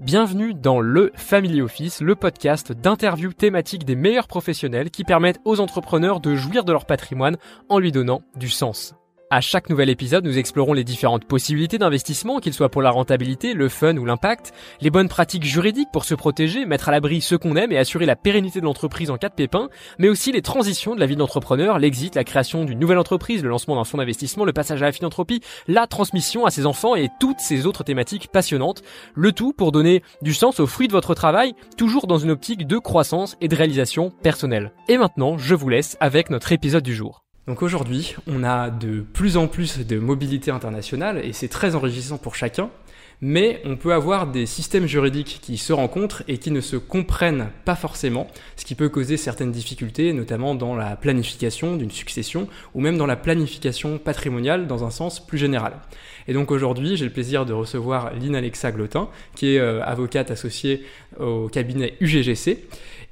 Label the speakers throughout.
Speaker 1: Bienvenue dans le Family Office, le podcast d'interviews thématiques des meilleurs professionnels qui permettent aux entrepreneurs de jouir de leur patrimoine en lui donnant du sens. À chaque nouvel épisode, nous explorons les différentes possibilités d'investissement, qu'ils soient pour la rentabilité, le fun ou l'impact, les bonnes pratiques juridiques pour se protéger, mettre à l'abri ceux qu'on aime et assurer la pérennité de l'entreprise en cas de pépin, mais aussi les transitions de la vie d'entrepreneur, l'exit, la création d'une nouvelle entreprise, le lancement d'un fonds d'investissement, le passage à la philanthropie, la transmission à ses enfants et toutes ces autres thématiques passionnantes. Le tout pour donner du sens aux fruits de votre travail, toujours dans une optique de croissance et de réalisation personnelle. Et maintenant, je vous laisse avec notre épisode du jour. Donc aujourd'hui, on a de plus en plus de mobilité internationale et c'est très enrichissant pour chacun, mais on peut avoir des systèmes juridiques qui se rencontrent et qui ne se comprennent pas forcément, ce qui peut causer certaines difficultés, notamment dans la planification d'une succession ou même dans la planification patrimoniale dans un sens plus général. Et donc aujourd'hui, j'ai le plaisir de recevoir Lynn Alexa Glotin, qui est euh, avocate associée au cabinet UGGC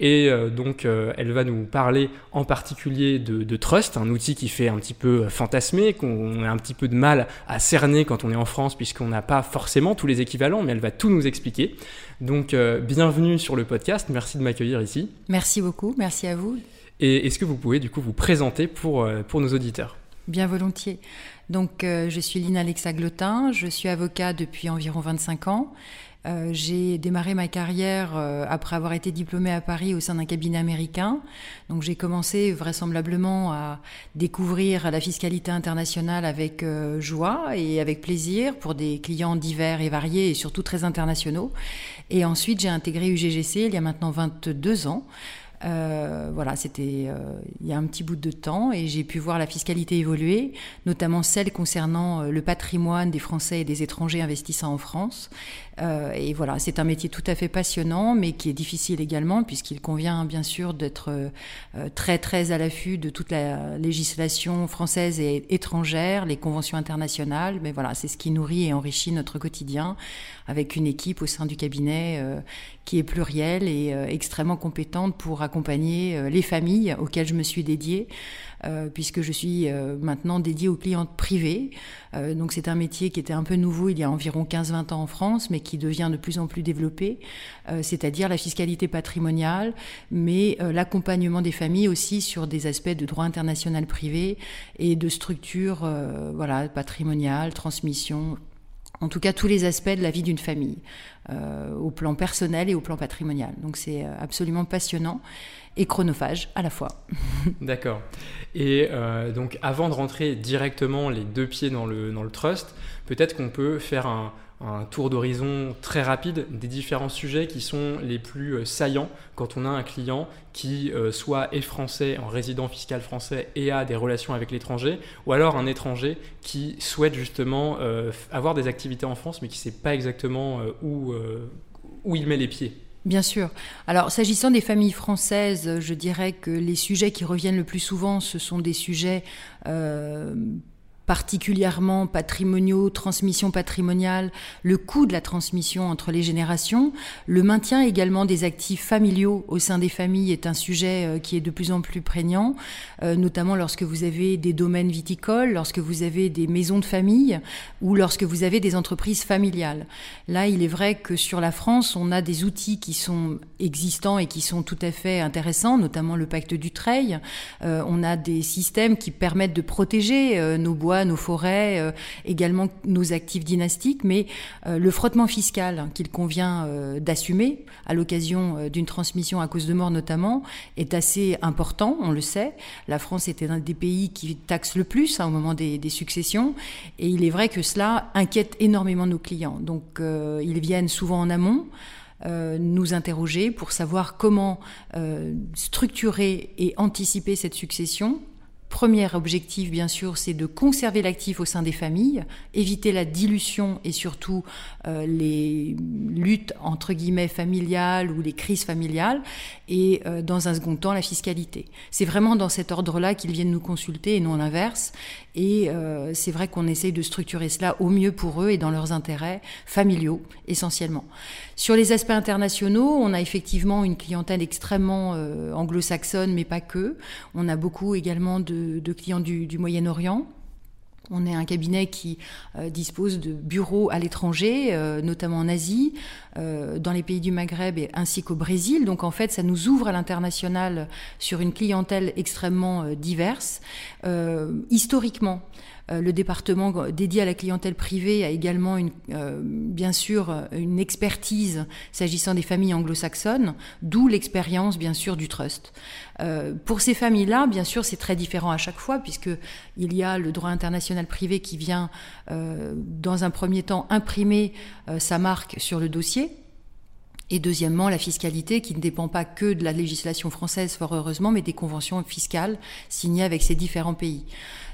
Speaker 1: et euh, donc, euh, elle va nous parler en particulier de, Trust, un outil qui fait un petit peu euh, fantasmer, qu'on a un petit peu de mal à cerner quand on est en France, puisqu'on n'a pas forcément tous les équivalents, mais elle va tout nous expliquer. Donc, bienvenue sur le podcast. Merci de m'accueillir ici.
Speaker 2: Merci beaucoup. Merci à vous.
Speaker 1: Et est-ce que vous pouvez du coup vous présenter pour, pour nos auditeurs?
Speaker 2: Bien volontiers. Donc, je suis Lina Alexa Glotin, je suis avocat depuis environ 25 ans. Euh, j'ai démarré ma carrière euh, après avoir été diplômée à Paris au sein d'un cabinet américain. Donc j'ai commencé vraisemblablement à découvrir la fiscalité internationale avec euh, joie et avec plaisir pour des clients divers et variés et surtout très internationaux. Et ensuite j'ai intégré UGGC il y a maintenant 22 ans. Voilà, c'était il y a un petit bout de temps et j'ai pu voir la fiscalité évoluer, notamment celle concernant le patrimoine des Français et des étrangers investissant en France. Et voilà, c'est un métier tout à fait passionnant, mais qui est difficile également puisqu'il convient bien sûr d'être très très à l'affût de toute la législation française et étrangère, les conventions internationales. Mais voilà, c'est ce qui nourrit et enrichit notre quotidien avec une équipe au sein du cabinet qui est plurielle et extrêmement compétente pour accompagner euh, les familles auxquelles je me suis dédiée, euh, puisque je suis euh, maintenant dédiée aux clientes privées. donc c'est un métier qui était un peu nouveau il y a environ 15-20 ans en France, mais qui devient de plus en plus développé, c'est-à-dire la fiscalité patrimoniale, mais l'accompagnement des familles aussi sur des aspects de droit international privé et de structure voilà, patrimoniale, transmission, en tout cas tous les aspects de la vie d'une famille, euh, au plan personnel et au plan patrimonial. Donc c'est euh, absolument passionnant et chronophage à la fois.
Speaker 1: D'accord. Et euh, donc avant de rentrer directement les deux pieds dans le, dans le trust, peut-être qu'on peut faire un, tour d'horizon très rapide des différents sujets qui sont les plus euh, saillants quand on a un client qui euh, soit est français, en résident fiscal français et a des relations avec l'étranger, ou alors un étranger qui souhaite justement avoir des activités en France mais qui ne sait pas exactement où, où il met les pieds.
Speaker 2: Bien sûr. Alors, s'agissant des familles françaises, je dirais que les sujets qui reviennent le plus souvent, ce sont des sujets particulièrement patrimoniaux, transmission patrimoniale, le coût de la transmission entre les générations, le maintien également des actifs familiaux au sein des familles est un sujet euh, qui est de plus en plus prégnant, euh, notamment lorsque vous avez des domaines viticoles, lorsque vous avez des maisons de famille ou lorsque vous avez des entreprises familiales. Là, il est vrai que sur la France, on a des outils qui sont existants et qui sont tout à fait intéressants, notamment le pacte du Treil. Euh, on a des systèmes qui permettent de protéger nos bois nos forêts, euh, également nos actifs dynastiques, mais euh, le frottement fiscal qu'il convient euh, d'assumer à l'occasion d'une transmission à cause de mort notamment est assez important, on le sait. La France était un des pays qui taxe le plus hein, au moment des, successions, et il est vrai que cela inquiète énormément nos clients. Donc ils viennent souvent en amont. Nous interroger pour savoir comment structurer et anticiper cette succession Premier objectif, bien sûr, c'est de conserver l'actif au sein des familles, éviter la dilution et surtout euh, les luttes entre guillemets familiales ou les crises familiales, et euh, dans un second temps, la fiscalité. C'est vraiment dans cet ordre-là qu'ils viennent nous consulter et non l'inverse. Et euh, c'est vrai qu'on essaye de structurer cela au mieux pour eux et dans leurs intérêts familiaux essentiellement. Sur les aspects internationaux, on a effectivement une clientèle extrêmement anglo-saxonne, mais pas que. On a beaucoup également de clients du, Moyen-Orient. On est un cabinet qui euh, dispose de bureaux à l'étranger, euh, notamment en Asie, euh, dans les pays du Maghreb ainsi qu'au Brésil. Donc en fait, ça nous ouvre à l'international sur une clientèle extrêmement diverse. historiquement, euh, le département dédié à la clientèle privée a également une, euh, bien sûr une expertise s'agissant des familles anglo-saxonnes, d'où l'expérience bien sûr du trust. Euh, pour ces familles-là, bien sûr, c'est très différent à chaque fois puisque il y a le droit international privé qui vient dans un premier temps imprimer sa marque sur le dossier. Et deuxièmement, la fiscalité qui ne dépend pas que de la législation française, fort heureusement, mais des conventions fiscales signées avec ces différents pays.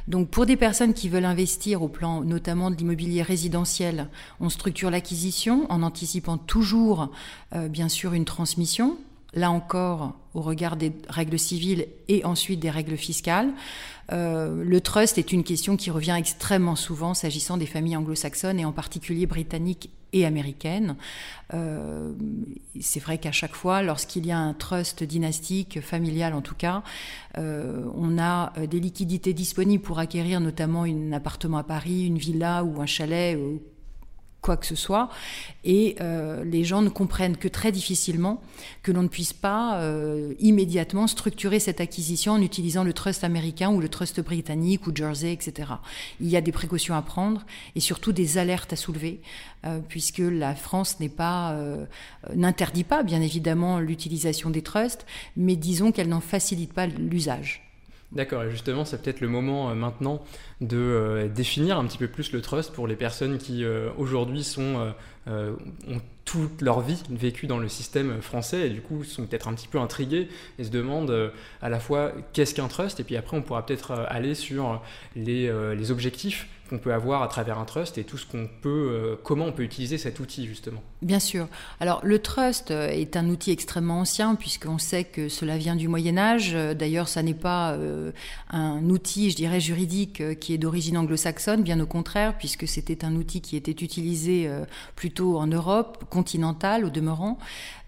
Speaker 2: Donc pour des personnes qui veulent investir au plan notamment de l'immobilier résidentiel, on structure l'acquisition en anticipant toujours euh, bien sûr une transmission là encore au regard des règles civiles et ensuite des règles fiscales. Euh, le trust est une question qui revient extrêmement souvent s'agissant des familles anglo-saxonnes et en particulier britanniques et américaines. Euh, c'est vrai qu'à chaque fois, lorsqu'il y a un trust dynastique, familial en tout cas, euh, on a des liquidités disponibles pour acquérir notamment un appartement à Paris, une villa ou un chalet quoi que ce soit. Et euh, les gens ne comprennent que très difficilement que l'on ne puisse pas euh, immédiatement structurer cette acquisition en utilisant le trust américain ou le trust britannique ou Jersey, etc. Il y a des précautions à prendre et surtout des alertes à soulever, euh, puisque la France pas n'interdit pas bien évidemment l'utilisation des trusts, mais disons qu'elle n'en facilite pas l'usage.
Speaker 1: D'accord, et justement, c'est peut-être le moment euh, maintenant de euh, définir un petit peu plus le trust pour les personnes qui euh, aujourd'hui sont ont toute leur vie vécu dans le système français et du coup sont peut-être un petit peu intrigués et se demandent à la fois qu'est-ce qu'un trust et puis après on pourra peut-être aller sur les, les objectifs qu'on peut avoir à travers un trust et tout ce qu'on peut, comment on peut utiliser cet outil justement.
Speaker 2: Bien sûr. Alors le trust euh, est un outil extrêmement ancien puisqu'on sait que cela vient du Moyen Âge. Euh, d'ailleurs, ça n'est pas un outil, je dirais, juridique qui est d'origine anglo-saxonne, bien au contraire, puisque c'était un outil qui était utilisé plutôt en Europe continentale au demeurant.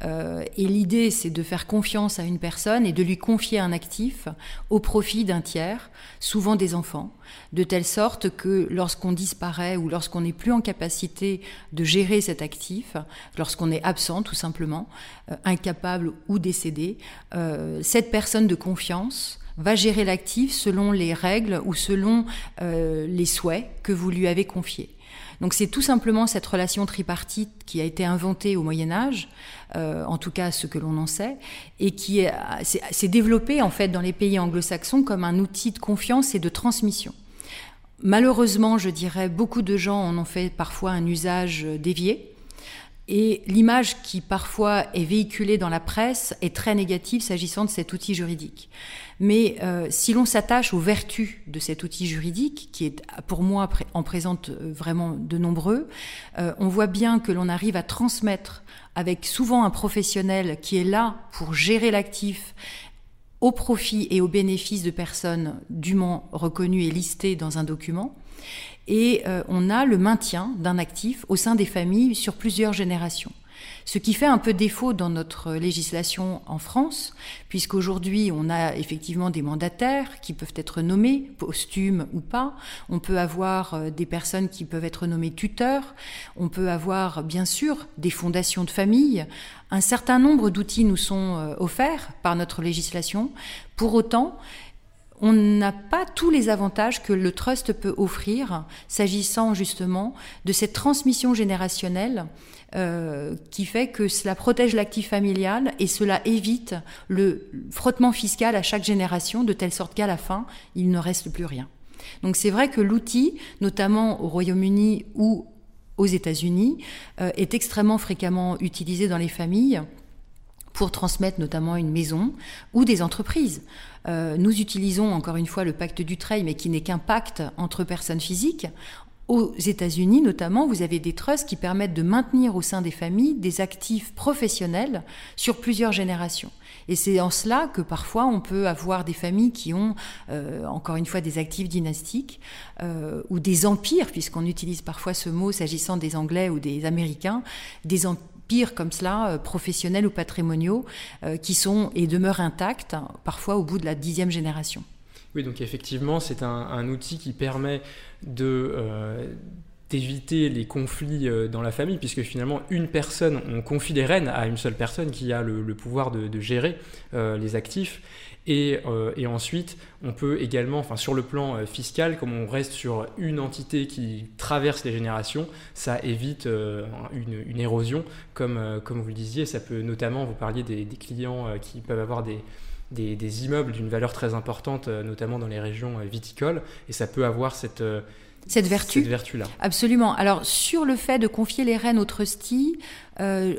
Speaker 2: et l'idée, c'est de faire confiance à une personne et de lui confier un actif au profit d'un tiers, souvent des enfants de telle sorte que lorsqu'on disparaît ou lorsqu'on n'est plus en capacité de gérer cet actif, lorsqu'on est absent tout simplement, euh, incapable ou décédé, euh, cette personne de confiance va gérer l'actif selon les règles ou selon euh, les souhaits que vous lui avez confiés. Donc c'est tout simplement cette relation tripartite qui a été inventée au Moyen Âge, en tout cas ce que l'on en sait, et qui s'est développée en fait dans les pays anglo-saxons comme un outil de confiance et de transmission. Malheureusement, je dirais, beaucoup de gens en ont fait parfois un usage dévié. Et l'image qui parfois est véhiculée dans la presse est très négative s'agissant de cet outil juridique. Mais euh, si l'on s'attache aux vertus de cet outil juridique, qui est pour moi en présente euh, vraiment de nombreux, euh, on voit bien que l'on arrive à transmettre avec souvent un professionnel qui est là pour gérer l'actif au profit et au bénéfice de personnes dûment reconnues et listées dans un document. Et on a le maintien d'un actif au sein des familles sur plusieurs générations. Ce qui fait un peu défaut dans notre législation en France, puisqu'aujourd'hui on a effectivement des mandataires qui peuvent être nommés, posthumes ou pas. On peut avoir euh, des personnes qui peuvent être nommées tuteurs. On peut avoir bien sûr des fondations de famille. Un certain nombre d'outils nous sont euh, offerts par notre législation. Pour autant, on n'a pas tous les avantages que le trust peut offrir s'agissant justement de cette transmission générationnelle euh, qui fait que cela protège l'actif familial et cela évite le frottement fiscal à chaque génération de telle sorte qu'à la fin, il ne reste plus rien. Donc c'est vrai que l'outil, notamment au Royaume-Uni ou aux États-Unis, euh, est extrêmement fréquemment utilisé dans les familles pour transmettre notamment une maison ou des entreprises. Euh, nous utilisons encore une fois le pacte du trail, mais qui n'est qu'un pacte entre personnes physiques. Aux États-Unis, notamment, vous avez des trusts qui permettent de maintenir au sein des familles des actifs professionnels sur plusieurs générations. Et c'est en cela que parfois on peut avoir des familles qui ont, euh, encore une fois, des actifs dynastiques euh, ou des empires, puisqu'on utilise parfois ce mot s'agissant des Anglais ou des Américains, des empires pires comme cela, euh, professionnels ou patrimoniaux, euh, qui sont et demeurent intacts, parfois au bout de la dixième génération.
Speaker 1: Oui, donc effectivement, c'est un, outil qui permet. Euh, d'éviter les conflits dans la famille, puisque finalement une personne, on confie les rênes à une seule personne qui a le, pouvoir de, gérer les actifs, et, et, ensuite on peut également, enfin sur le plan fiscal, comme on reste sur une entité qui traverse les générations, ça évite une, une, érosion, comme, comme vous le disiez, ça peut notamment, vous parliez des, clients qui peuvent avoir des des, immeubles d'une valeur très importante, euh, notamment dans les régions euh, viticoles, et ça peut avoir cette, euh,
Speaker 2: cette vertu.
Speaker 1: Cette vertu-là.
Speaker 2: Absolument. Alors, sur le fait de confier les rênes au trustee, euh,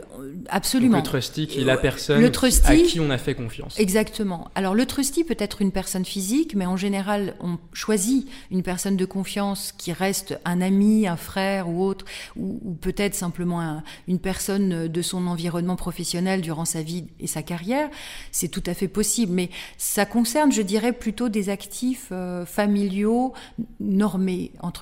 Speaker 2: absolument.
Speaker 1: le trustee qui est la personne à qui on a fait confiance.
Speaker 2: Exactement. Alors le trustee peut être une personne physique, mais en général on choisit une personne de confiance qui reste un ami, un frère ou autre, ou, peut-être simplement une personne de son environnement professionnel durant sa vie et sa carrière. C'est tout à fait possible, mais ça concerne, je dirais, plutôt des actifs euh, familiaux normés entre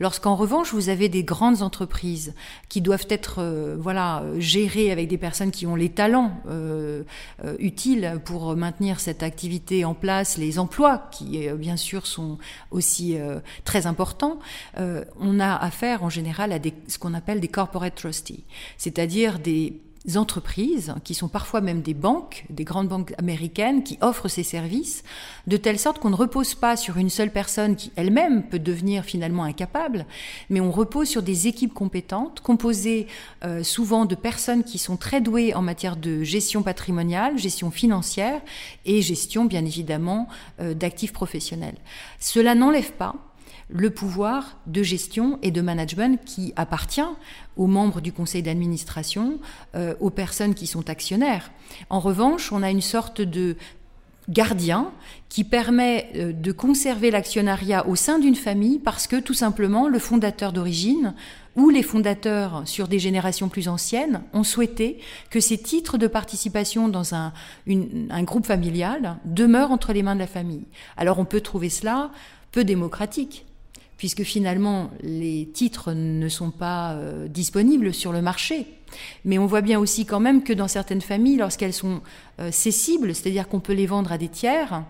Speaker 2: Lorsqu'en revanche vous avez des grandes entreprises qui doivent être euh, voilà gérer avec des personnes qui ont les talents euh, euh, utiles pour maintenir cette activité en place, les emplois qui bien sûr sont aussi très importants, on a affaire en général à des, ce qu'on appelle des corporate trustees, c'est-à-dire des entreprises, qui sont parfois même des banques, des grandes banques américaines, qui offrent ces services, de telle sorte qu'on ne repose pas sur une seule personne qui elle-même peut devenir finalement incapable, mais on repose sur des équipes compétentes, composées euh, souvent de personnes qui sont très douées en matière de gestion patrimoniale, gestion financière et gestion bien évidemment euh, d'actifs professionnels. Cela n'enlève pas le pouvoir de gestion et de management qui appartient aux membres du conseil d'administration, euh, aux personnes qui sont actionnaires. En revanche, on a une sorte de gardien qui permet euh, de conserver l'actionnariat au sein d'une famille parce que tout simplement le fondateur d'origine ou les fondateurs sur des générations plus anciennes ont souhaité que ces titres de participation dans un, un groupe familial demeurent entre les mains de la famille. Alors on peut trouver cela peu démocratique puisque finalement les titres ne sont pas euh, disponibles sur le marché. Mais on voit bien aussi quand même que dans certaines familles, lorsqu'elles sont euh, cessibles, c'est-à-dire qu'on peut les vendre à des tiers,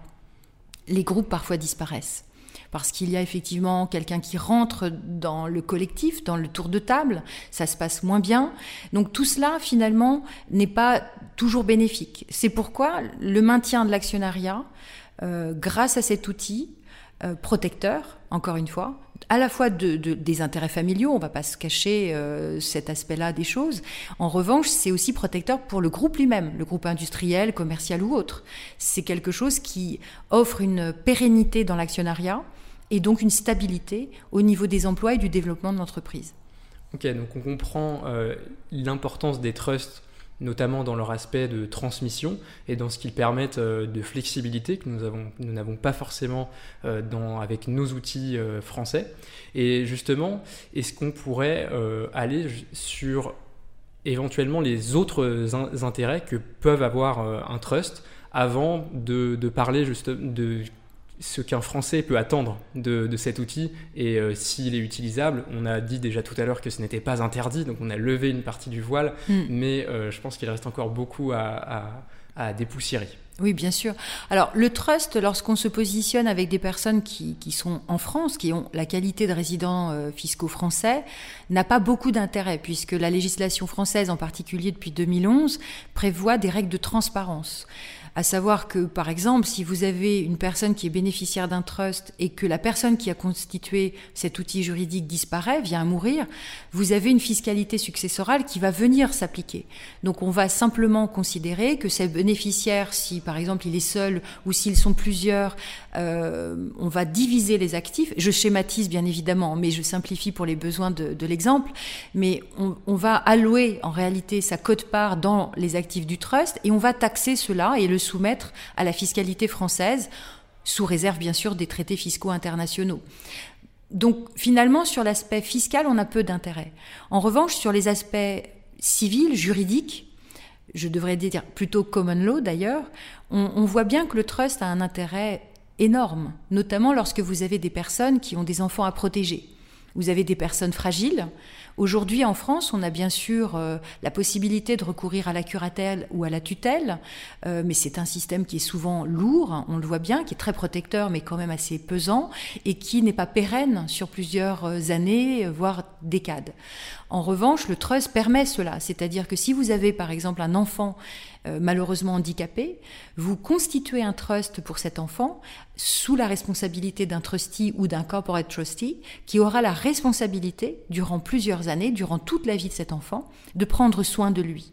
Speaker 2: les groupes parfois disparaissent. Parce qu'il y a effectivement quelqu'un qui rentre dans le collectif, dans le tour de table, ça se passe moins bien. Donc tout cela, finalement, n'est pas toujours bénéfique. C'est pourquoi le maintien de l'actionnariat, euh, grâce à cet outil, protecteur, encore une fois, à la fois de, des intérêts familiaux, on ne va pas se cacher euh, cet aspect-là des choses. En revanche, c'est aussi protecteur pour le groupe lui-même, le groupe industriel, commercial ou autre. C'est quelque chose qui offre une pérennité dans l'actionnariat et donc une stabilité au niveau des emplois et du développement de l'entreprise.
Speaker 1: Ok, donc on comprend euh, l'importance des trusts notamment dans leur aspect de transmission et dans ce qu'ils permettent euh, de flexibilité que nous avons nous n'avons pas forcément euh, dans, avec nos outils euh, français. Et justement, est-ce qu'on pourrait aller sur éventuellement les autres intérêts que peuvent avoir un trust avant de, de parler juste de ce qu'un Français peut attendre de, cet outil et euh, s'il est utilisable. On a dit déjà tout à l'heure que ce n'était pas interdit, donc on a levé une partie du voile, hmm. mais euh, je pense qu'il reste encore beaucoup à, dépoussiérer.
Speaker 2: Oui, bien sûr. Alors, le trust, lorsqu'on se positionne avec des personnes qui, sont en France, qui ont la qualité de résidents euh, fiscaux français, n'a pas beaucoup d'intérêt, puisque la législation française, en particulier depuis 2011, prévoit des règles de transparence à savoir que, par exemple, si vous avez une personne qui est bénéficiaire d'un trust et que la personne qui a constitué cet outil juridique disparaît, vient à mourir, vous avez une fiscalité successorale qui va venir s'appliquer. Donc on va simplement considérer que ces bénéficiaires, si par exemple il est seul ou s'ils sont plusieurs, euh, on va diviser les actifs. Je schématise bien évidemment, mais je simplifie pour les besoins de, de l'exemple. Mais on, on va allouer en réalité sa cote-part dans les actifs du trust et on va taxer cela et le soumettre à la fiscalité française, sous réserve bien sûr des traités fiscaux internationaux. Donc finalement, sur l'aspect fiscal, on a peu d'intérêt. En revanche, sur les aspects civils, juridiques, je devrais dire plutôt common law d'ailleurs, on, voit bien que le trust a un intérêt énorme, notamment lorsque vous avez des personnes qui ont des enfants à protéger. Vous avez des personnes fragiles. Aujourd'hui, en France, on a bien sûr euh, la possibilité de recourir à la curatelle ou à la tutelle, euh, mais c'est un système qui est souvent lourd, hein, on le voit bien, qui est très protecteur, mais quand même assez pesant, et qui n'est pas pérenne sur plusieurs euh, années, voire décades. En revanche, le trust permet cela, c'est-à-dire que si vous avez par exemple un enfant malheureusement handicapé, vous constituez un trust pour cet enfant sous la responsabilité d'un trustee ou d'un corporate trustee qui aura la responsabilité durant plusieurs années, durant toute la vie de cet enfant, de prendre soin de lui.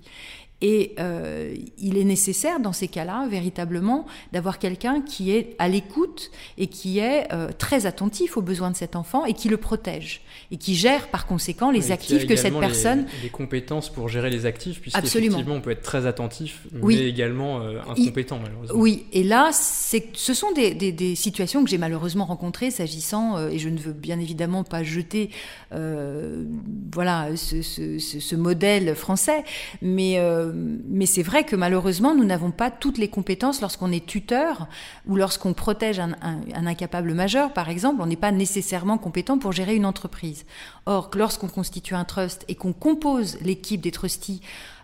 Speaker 2: Et euh, il est nécessaire dans ces cas-là, véritablement, d'avoir quelqu'un qui est à l'écoute et qui est euh, très attentif aux besoins de cet enfant et qui le protège et qui gère par conséquent les actifs que cette personne.
Speaker 1: Les, compétences pour gérer les actifs, puisqu'effectivement on peut être très attentif, mais également euh, incompétent malheureusement.
Speaker 2: Oui, et là, ce sont des, des, des, situations que j'ai malheureusement rencontrées s'agissant, et je ne veux bien évidemment pas jeter voilà, ce, ce, ce, modèle français, mais mais c'est vrai que malheureusement, nous n'avons pas toutes les compétences lorsqu'on est tuteur ou lorsqu'on protège un, incapable majeur, par exemple, on n'est pas nécessairement compétent pour gérer une entreprise. Or, lorsqu'on constitue un trust et qu'on compose l'équipe des trustees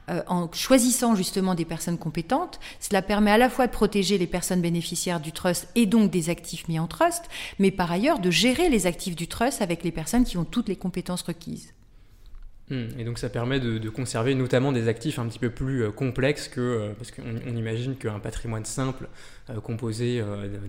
Speaker 2: euh, en choisissant justement des personnes compétentes, cela permet à la fois de protéger les personnes bénéficiaires du trust et donc des actifs mis en trust, mais par ailleurs de gérer les actifs du trust avec les personnes qui ont toutes les compétences requises.
Speaker 1: Hmm. Et donc ça permet de, conserver notamment des actifs un petit peu plus euh, complexes que, euh, parce qu'on on imagine qu'un patrimoine simple euh, composé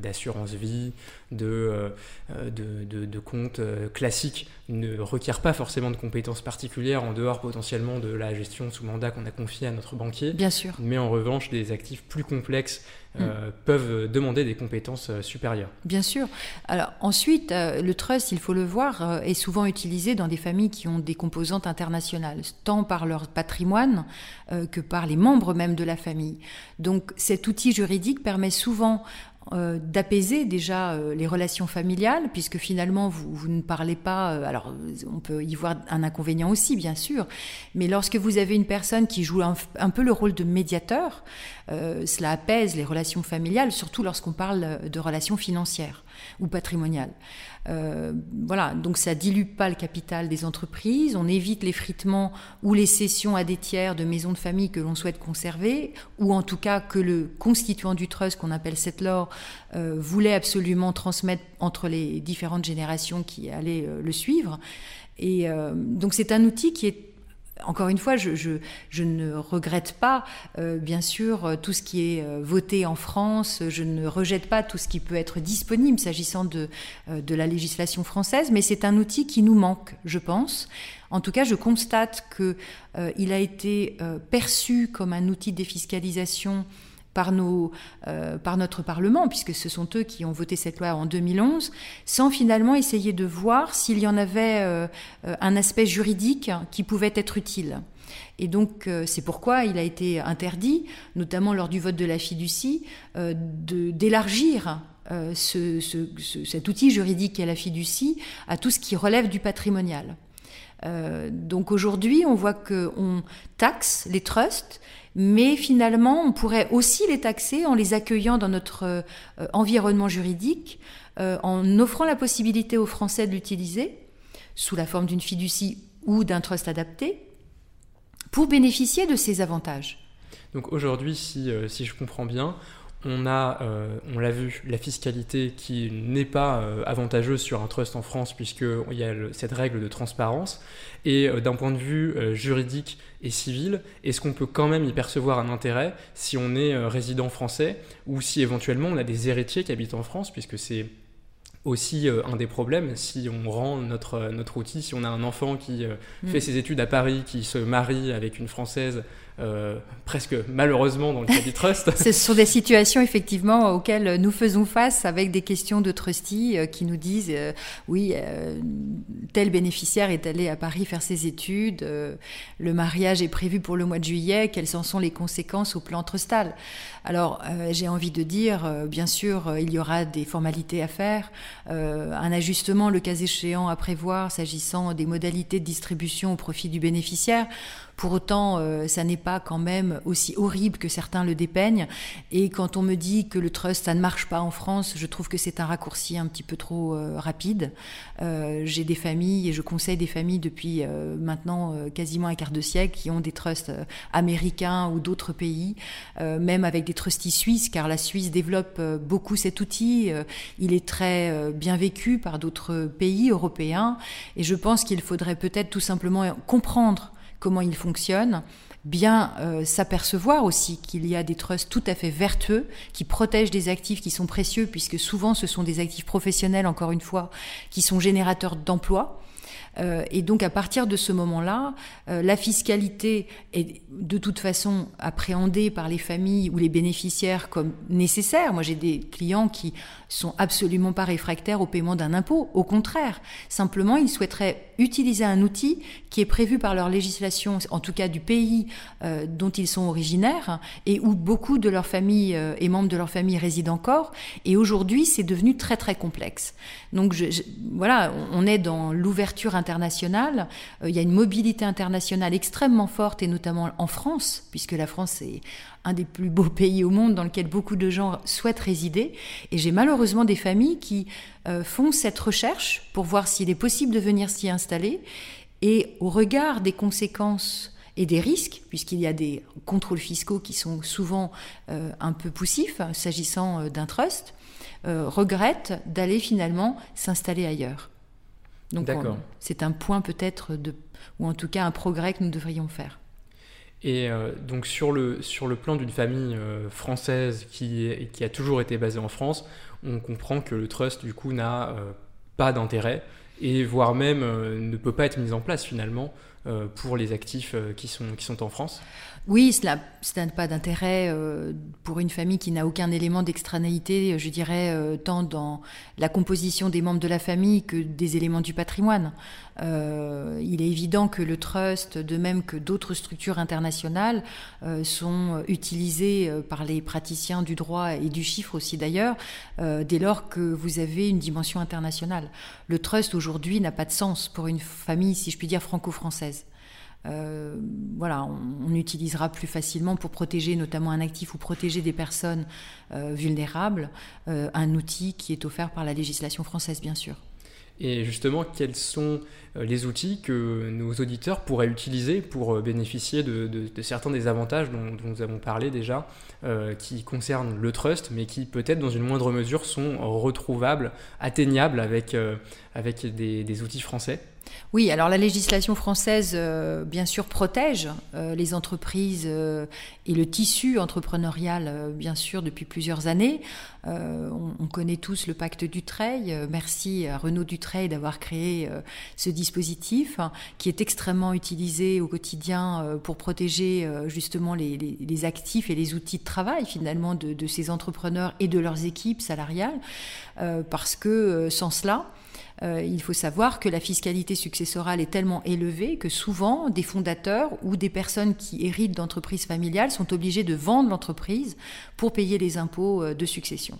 Speaker 1: d'assurance vie, de, de, de, comptes classiques ne requiert pas forcément de compétences particulières en dehors potentiellement de la gestion sous mandat qu'on a confiée à notre banquier.
Speaker 2: Bien sûr.
Speaker 1: Mais en revanche, des actifs plus complexes euh, peuvent demander des compétences euh, supérieures.
Speaker 2: Bien sûr. Alors ensuite, euh, le trust, il faut le voir, est souvent utilisé dans des familles qui ont des composantes internationales, tant par leur patrimoine que par les membres même de la famille. Donc cet outil juridique permet souvent euh, d'apaiser déjà euh, les relations familiales, puisque finalement vous, vous ne parlez pas. Euh, alors on peut y voir un inconvénient aussi, bien sûr, mais lorsque vous avez une personne qui joue un, un peu le rôle de médiateur, cela apaise les relations familiales, surtout lorsqu'on parle de relations financières ou patrimoniales. Euh, voilà, donc ça dilue pas le capital des entreprises, on évite l'effritement ou les cessions à des tiers de maisons de famille que l'on souhaite conserver, ou en tout cas que le constituant du trust, qu'on appelle settlor, euh, voulait absolument transmettre entre les différentes générations qui allaient euh, le suivre. Et donc c'est un outil qui est encore une fois, je, ne regrette pas, euh, bien sûr, tout ce qui est euh, voté en France. Je ne rejette pas tout ce qui peut être disponible s'agissant de, euh, de la législation française, mais c'est un outil qui nous manque, je pense. En tout cas, je constate qu'il a été perçu comme un outil de défiscalisation par, nos, euh, par notre Parlement, puisque ce sont eux qui ont voté cette loi en 2011, sans finalement essayer de voir s'il y en avait euh, un aspect juridique qui pouvait être utile. Et donc, euh, c'est pourquoi il a été interdit, notamment lors du vote de la fiducie, d'élargir ce, cet outil juridique qu'est la fiducie à tout ce qui relève du patrimonial. donc aujourd'hui, on voit qu'on taxe les trusts, mais finalement, on pourrait aussi les taxer en les accueillant dans notre euh, environnement juridique, euh, en offrant la possibilité aux Français de l'utiliser sous la forme d'une fiducie ou d'un trust adapté pour bénéficier de ces avantages.
Speaker 1: Donc aujourd'hui, si, euh, si je comprends bien, on a, euh, on l'a vu, la fiscalité qui n'est pas euh, avantageuse sur un trust en France puisqu'il y a cette règle de transparence. Et euh, d'un point de vue juridique et civil, est-ce qu'on peut quand même y percevoir un intérêt si on est résident français ou si éventuellement on a des héritiers qui habitent en France puisque c'est aussi un des problèmes si on rend notre, notre outil, si on a un enfant qui mm. fait ses études à Paris, qui se marie avec une Française euh, presque malheureusement dans le cas du trust.
Speaker 2: Ce sont des situations effectivement auxquelles nous faisons face avec des questions de trustee euh, qui nous disent euh, oui, tel bénéficiaire est allé à Paris faire ses études, le mariage est prévu pour le mois de juillet, quelles en sont les conséquences au plan trustal? Alors j'ai envie de dire, bien sûr, il y aura des formalités à faire, un ajustement le cas échéant à prévoir s'agissant des modalités de distribution au profit du bénéficiaire Pour autant, euh, ça n'est pas quand même aussi horrible que certains le dépeignent. Et quand on me dit que le trust, ça ne marche pas en France, je trouve que c'est un raccourci un petit peu trop euh, rapide. Euh, j'ai des familles, et je conseille des familles depuis maintenant quasiment un quart de siècle, qui ont des trusts américains ou d'autres pays, même avec des trustees suisses, car la Suisse développe beaucoup cet outil. il est très bien vécu par d'autres pays européens. Et je pense qu'il faudrait peut-être tout simplement comprendre comment il fonctionne, bien euh, s'apercevoir aussi qu'il y a des trusts tout à fait vertueux qui protègent des actifs qui sont précieux, puisque souvent ce sont des actifs professionnels, encore une fois, qui sont générateurs d'emplois. Euh, et donc à partir de ce moment-là, euh, la fiscalité est de toute façon appréhendée par les familles ou les bénéficiaires comme nécessaire. Moi j'ai des clients qui sont absolument pas réfractaires au paiement d'un impôt. Au contraire, simplement ils souhaiteraient utiliser un outil qui est prévu par leur législation, en tout cas du pays euh, dont ils sont originaires, et où beaucoup de leurs familles et membres de leur famille résident encore. Et aujourd'hui, c'est devenu très très complexe. Donc voilà, on est dans l'ouverture Euh, il y a une mobilité internationale extrêmement forte, et notamment en France, puisque la France est un des plus beaux pays au monde dans lequel beaucoup de gens souhaitent résider. Et j'ai malheureusement des familles qui euh, font cette recherche pour voir s'il est possible de venir s'y installer. Et au regard des conséquences et des risques, puisqu'il y a des contrôles fiscaux qui sont souvent euh, un peu poussifs s'agissant d'un trust, regrettent d'aller finalement s'installer ailleurs. Donc c'est un point peut-être de, ou en tout cas un progrès que nous devrions faire.
Speaker 1: Et euh, donc sur le, sur le plan d'une famille euh, française qui, qui a toujours été basée en France, on comprend que le trust du coup n'a euh, pas d'intérêt et voire même ne peut pas être mis en place finalement pour les actifs qui, sont, qui sont en France.
Speaker 2: Oui, cela n'a pas d'intérêt euh, pour une famille qui n'a aucun élément d'extranéité, je dirais, euh, tant dans la composition des membres de la famille que des éléments du patrimoine. Euh, il est évident que le trust, de même que d'autres structures internationales, sont utilisées par les praticiens du droit et du chiffre aussi d'ailleurs, dès lors que vous avez une dimension internationale. Le trust aujourd'hui n'a pas de sens pour une famille, si je puis dire, franco-française. Euh, voilà, on, utilisera plus facilement pour protéger notamment un actif ou protéger des personnes euh, vulnérables euh, un outil qui est offert par la législation française, bien sûr.
Speaker 1: Et justement, quels sont les outils que nos auditeurs pourraient utiliser pour bénéficier de, certains des avantages dont, nous avons parlé déjà, qui concernent le trust, mais qui peut-être dans une moindre mesure sont retrouvables, atteignables avec, avec des outils français?
Speaker 2: Oui, alors la législation française, euh, bien sûr, protège euh, les entreprises euh, et le tissu entrepreneurial, bien sûr, depuis plusieurs années. On, connaît tous le pacte Dutreil. merci à Renaud Dutreil d'avoir créé ce dispositif hein, qui est extrêmement utilisé au quotidien pour protéger justement les, actifs et les outils de travail finalement de, de, ces entrepreneurs et de leurs équipes salariales. parce que sans cela, euh, il faut savoir que la fiscalité successorale est tellement élevée que souvent des fondateurs ou des personnes qui héritent d'entreprises familiales sont obligés de vendre l'entreprise pour payer les impôts euh, de succession.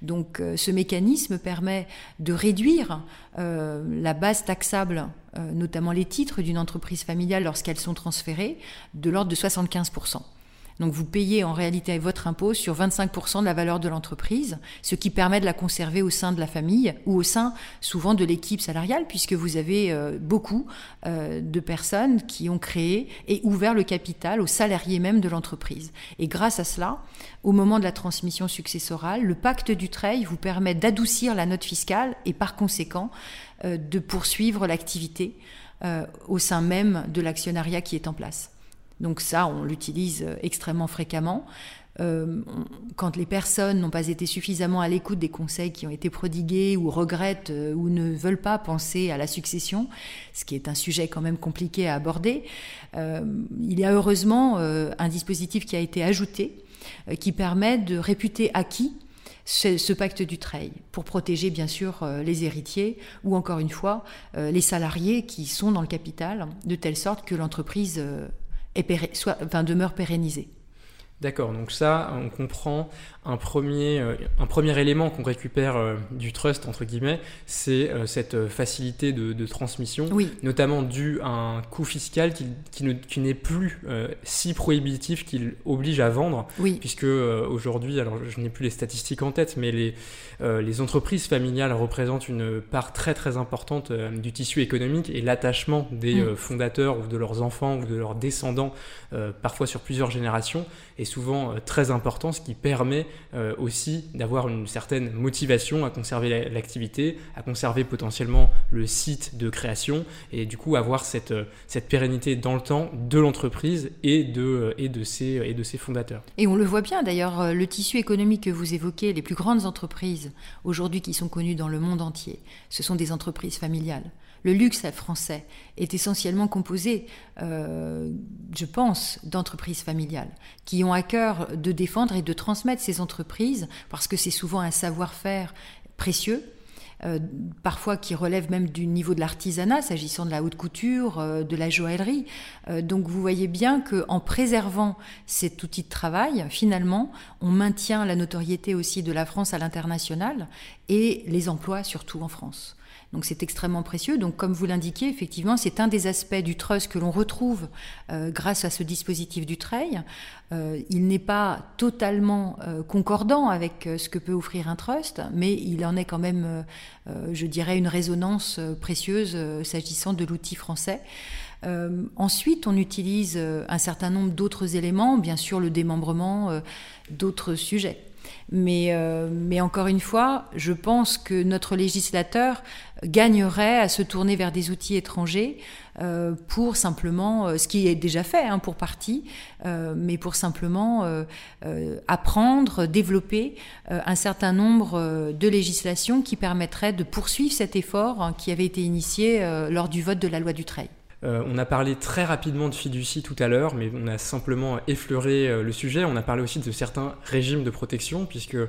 Speaker 2: Donc euh, ce mécanisme permet de réduire la base taxable, notamment les titres d'une entreprise familiale lorsqu'elles sont transférées, de l'ordre de 75%. Donc vous payez en réalité votre impôt sur 25% de la valeur de l'entreprise, ce qui permet de la conserver au sein de la famille ou au sein souvent de l'équipe salariale, puisque vous avez euh, beaucoup euh, de personnes qui ont créé et ouvert le capital aux salariés même de l'entreprise. Et grâce à cela, au moment de la transmission successorale, le pacte du Treil vous permet d'adoucir la note fiscale et par conséquent euh, de poursuivre l'activité au sein même de l'actionnariat qui est en place. Donc ça, on l'utilise euh, extrêmement fréquemment. Euh, quand les personnes n'ont pas été suffisamment à l'écoute des conseils qui ont été prodigués ou regrettent euh, ou ne veulent pas penser à la succession, ce qui est un sujet quand même compliqué à aborder, il y a heureusement un dispositif qui a été ajouté qui permet de réputer acquis ce, pacte du trail pour protéger bien sûr les héritiers ou encore une fois les salariés qui sont dans le capital de telle sorte que l'entreprise soit, enfin, demeure pérennisée.
Speaker 1: D'accord, donc ça, on comprend un premier, euh, un premier élément qu'on récupère euh, du trust, entre guillemets, c'est euh, cette facilité de, transmission, notamment dû à un coût fiscal qui, qui n'est plus si prohibitif qu'il oblige à vendre, puisque aujourd'hui, alors je n'ai plus les statistiques en tête, mais les, les entreprises familiales représentent une part très très importante du tissu économique et l'attachement des mm. fondateurs ou de leurs enfants ou de leurs descendants, parfois sur plusieurs générations, est souvent très important, ce qui permet euh, aussi d'avoir une certaine motivation à conserver l'activité, à conserver potentiellement le site de création et du coup avoir cette, euh, cette pérennité dans le temps de l'entreprise et de, euh, et, de ses, et de ses fondateurs.
Speaker 2: Et on le voit bien d'ailleurs, le tissu économique que vous évoquez, les plus grandes entreprises aujourd'hui qui sont connues dans le monde entier, ce sont des entreprises familiales le luxe français est essentiellement composé, euh, je pense, d'entreprises familiales qui ont à cœur de défendre et de transmettre ces entreprises parce que c'est souvent un savoir-faire précieux. Euh, parfois qui relève même du niveau de l'artisanat, s'agissant de la haute couture, euh, de la joaillerie. donc vous voyez bien qu'en préservant cet outil de travail, finalement, on maintient la notoriété aussi de la France à l'international et les emplois surtout en France. Donc c'est extrêmement précieux. Donc comme vous l'indiquez, effectivement, c'est un des aspects du trust que l'on retrouve euh, grâce à ce dispositif du trail. Euh, il n'est pas totalement euh, concordant avec ce que peut offrir un trust, mais il en est quand même, je dirais, une résonance précieuse s'agissant de l'outil français. ensuite, on utilise un certain nombre d'autres éléments, bien sûr le démembrement, d'autres sujets. Mais, euh, mais encore une fois, je pense que notre législateur gagnerait à se tourner vers des outils étrangers euh, pour simplement, euh, ce qui est déjà fait hein, pour partie, mais pour simplement apprendre, développer un certain nombre de législations qui permettraient de poursuivre cet effort hein, qui avait été initié lors du vote de la loi du trail.
Speaker 1: Euh, on a parlé très rapidement de fiducie tout à l'heure, mais on a simplement effleuré euh, le sujet. On a parlé aussi de certains régimes de protection, puisque euh,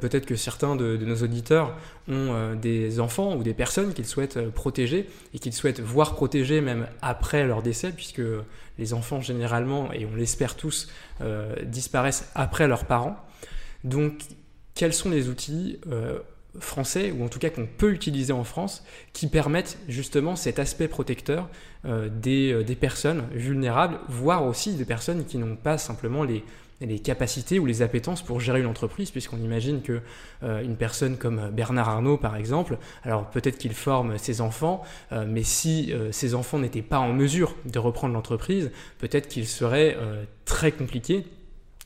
Speaker 1: peut-être que certains de, nos auditeurs ont des enfants ou des personnes qu'ils souhaitent protéger et qu'ils souhaitent voir protégés même après leur décès, puisque les enfants généralement, et on l'espère tous, disparaissent après leurs parents. Donc, quels sont les outils français, ou en tout cas qu'on peut utiliser en France, qui permettent justement cet aspect protecteur euh, euh, des, personnes vulnérables, voire aussi des personnes qui n'ont pas simplement les, capacités ou les appétences pour gérer une entreprise, puisqu'on imagine que euh, une personne comme Bernard Arnault, par exemple, alors peut-être qu'il forme ses enfants, mais si ses enfants n'étaient pas en mesure de reprendre l'entreprise, peut-être qu'il serait très compliqué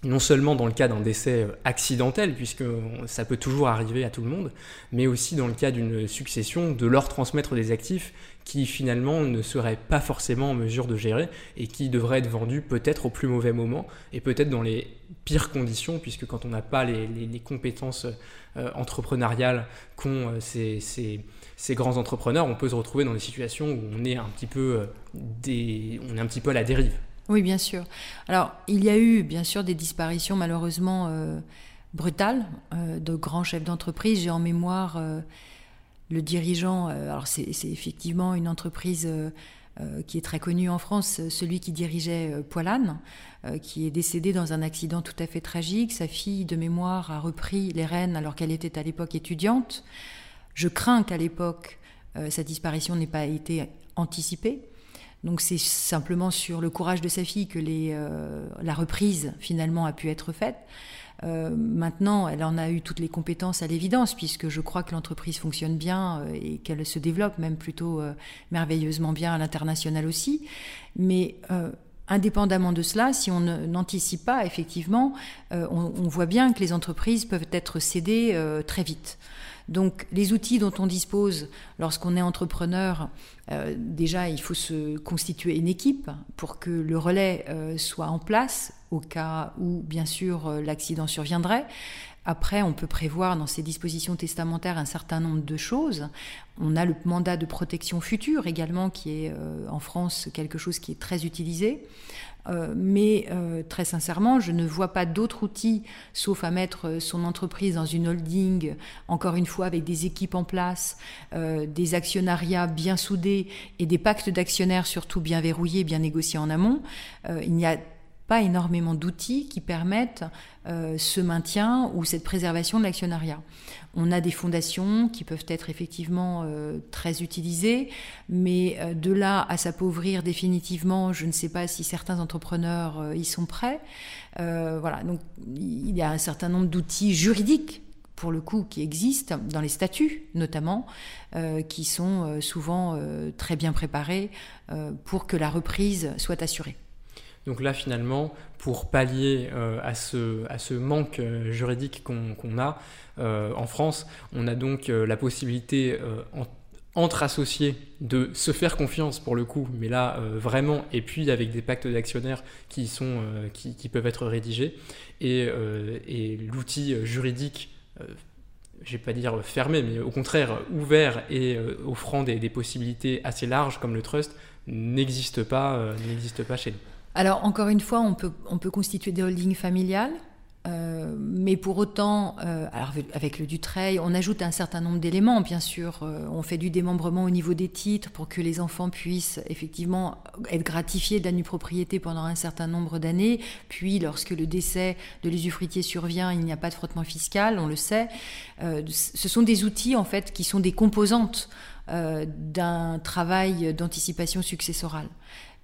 Speaker 1: non seulement dans le cas d'un décès euh, accidentel, puisque ça peut toujours arriver à tout le monde, mais aussi dans le cas d'une succession, de leur transmettre des actifs qui finalement ne seraient pas forcément en mesure de gérer et qui devraient être vendus peut-être au plus mauvais moment et peut-être dans les pires conditions, puisque quand on n'a pas les, compétences euh, entrepreneuriales qu'ont euh, ces, grands entrepreneurs, on peut se retrouver dans des situations où on est un petit peu, on est un petit peu à la dérive.
Speaker 2: Oui, bien sûr. Alors, il y a eu, bien sûr, des disparitions malheureusement euh, brutales euh, de grands chefs d'entreprise. J'ai en mémoire euh, le dirigeant, alors c'est effectivement une entreprise qui est très connue en France, celui qui dirigeait Poilane, qui est décédé dans un accident tout à fait tragique. Sa fille de mémoire a repris les rênes alors qu'elle était à l'époque étudiante. Je crains qu'à l'époque, sa disparition n'ait pas été anticipée. Donc c'est simplement sur le courage de sa fille que euh, la reprise finalement a pu être faite. Euh, maintenant, elle en a eu toutes les compétences à l'évidence, puisque je crois que l'entreprise fonctionne bien euh, et qu'elle se développe même plutôt merveilleusement bien à l'international aussi. Mais indépendamment de cela, si on n'anticipe pas, effectivement, on, voit bien que les entreprises peuvent être cédées très vite. Donc les outils dont on dispose lorsqu'on est entrepreneur, euh, déjà il faut se constituer une équipe pour que le relais euh, soit en place au cas où bien sûr euh, l'accident surviendrait. Après, on peut prévoir dans ces dispositions testamentaires un certain nombre de choses. On a le mandat de protection future également, qui est en France quelque chose qui est très utilisé. Euh, mais euh, très sincèrement, je ne vois pas d'autre outil, sauf à mettre son entreprise dans une holding, encore une fois avec des équipes en place, euh, des actionnariats bien soudés et des pactes d'actionnaires surtout bien verrouillés, bien négociés en amont. il n'y a pas énormément d'outils qui permettent ce maintien ou cette préservation de l'actionnariat. On a des fondations qui peuvent être effectivement très utilisées, mais de là à s'appauvrir définitivement, je ne sais pas si certains entrepreneurs y sont prêts. voilà, donc il y a un certain nombre d'outils juridiques pour le coup, qui existent dans les statuts notamment, euh, qui sont euh, souvent euh, très bien préparés pour que la reprise soit assurée.
Speaker 1: Donc là, finalement, pour pallier à, ce, à ce manque juridique qu'on a en France, on a donc la possibilité entre associés de se faire confiance pour le coup, mais là vraiment, et puis avec des pactes d'actionnaires qui, peuvent être rédigés, et, l'outil juridique euh, je vais pas dire fermé, mais au contraire ouvert et euh, offrant des, possibilités assez larges comme le trust n'existe pas, euh, n'existe pas chez nous.
Speaker 2: Alors encore une fois, on peut, on peut constituer des holdings familiales euh, mais pour autant, euh, alors avec le Dutreil, on ajoute un certain nombre d'éléments, bien sûr. Euh, on fait du démembrement au niveau des titres pour que les enfants puissent effectivement être gratifiés de la propriété pendant un certain nombre d'années. Puis, lorsque le décès de l'usufruitier survient, il n'y a pas de frottement fiscal, on le sait. ce sont des outils, en fait, qui sont des composantes d'un travail d'anticipation successorale.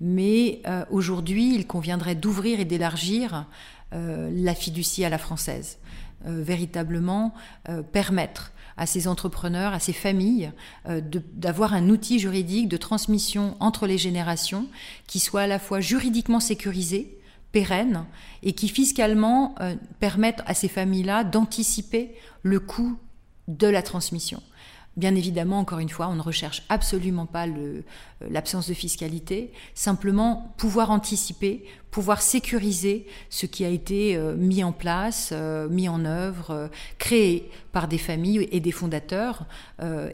Speaker 2: Mais aujourd'hui, il conviendrait d'ouvrir et d'élargir euh, la fiducie à la française. Euh, véritablement euh, permettre à ces entrepreneurs, à ces familles, d'avoir un outil juridique de transmission entre les générations qui soit à la fois juridiquement sécurisé, pérenne, et qui fiscalement permette à ces familles-là d'anticiper le coût de la transmission. Bien évidemment, encore une fois, on ne recherche absolument pas euh, l'absence de fiscalité, simplement pouvoir anticiper, pouvoir sécuriser ce qui a été euh, mis en place, euh, mis en œuvre, créé par des familles et des fondateurs,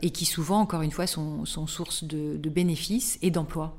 Speaker 2: et qui souvent, encore une fois, sont, source de, de bénéfices et d'emplois.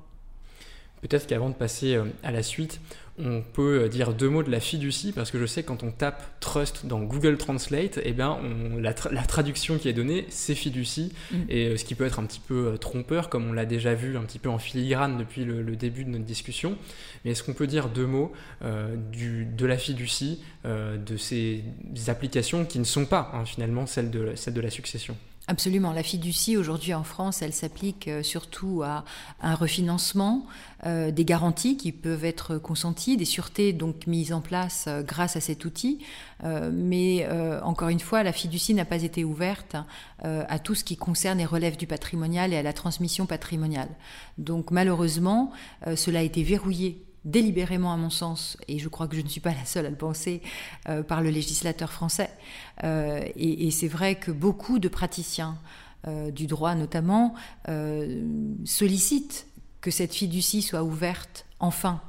Speaker 1: Peut-être qu'avant de passer à la suite, on peut euh, dire deux mots de la fiducie parce que je sais que quand on tape trust dans Google Translate, eh bien, la, traduction qui est donnée, c'est fiducie, mm. et euh, ce qui peut être un petit peu euh, trompeur, comme on l'a déjà vu un petit peu en filigrane depuis le, début de notre discussion. Mais est-ce qu'on peut dire deux mots de la fiducie, de ces applications qui ne sont pas hein, finalement celles de, celles de la succession?
Speaker 2: Absolument. La fiducie, aujourd'hui en France, elle s'applique euh, surtout à un refinancement, euh, des garanties qui peuvent être consenties, des sûretés donc mises en place euh, grâce à cet outil. mais encore une fois, la fiducie n'a pas été ouverte à tout ce qui concerne et relève du patrimonial et à la transmission patrimoniale. Donc malheureusement, cela a été verrouillé délibérément à mon sens, et je crois que je ne suis pas la seule à le penser, euh, par le législateur français. Euh, et, c'est vrai que beaucoup de praticiens euh, du droit notamment sollicitent que cette fiducie soit ouverte enfin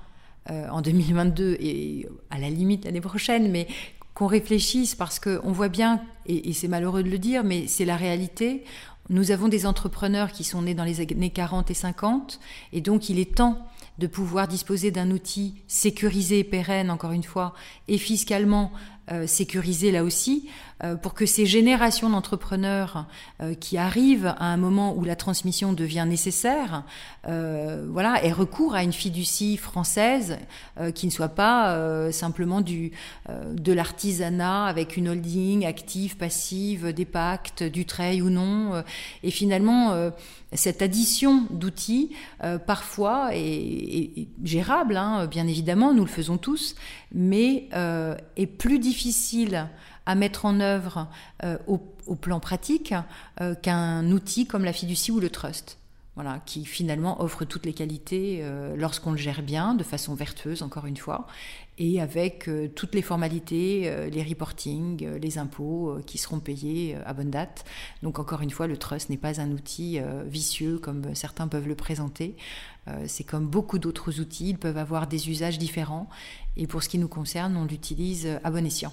Speaker 2: en 2022 et à la limite l'année prochaine, mais qu'on réfléchisse parce qu'on voit bien, et, et c'est malheureux de le dire, mais c'est la réalité, nous avons des entrepreneurs qui sont nés dans les années 40 et 50, et donc il est temps de pouvoir disposer d'un outil sécurisé, pérenne, encore une fois, et fiscalement euh, sécurisé là aussi, pour que ces générations d'entrepreneurs euh, qui arrivent à un moment où la transmission devient nécessaire, voilà, aient recours à une fiducie française qui ne soit pas simplement du, de l'artisanat avec une holding active, passive, des pactes, du trail ou non. et finalement, cette addition d'outils, parfois, est, gérable, hein, bien évidemment, nous le faisons tous, mais est plus difficile à mettre en œuvre euh, au, plan pratique euh, qu'un outil comme la fiducie ou le trust. Voilà, qui finalement offre toutes les qualités euh, lorsqu'on le gère bien, de façon vertueuse encore une fois, et avec toutes les formalités, les reporting, les impôts qui seront payés à bonne date. Donc encore une fois, le trust n'est pas un outil vicieux comme certains peuvent le présenter. C'est comme beaucoup d'autres outils, ils peuvent avoir des usages différents, et pour ce qui nous concerne, on l'utilise à bon escient.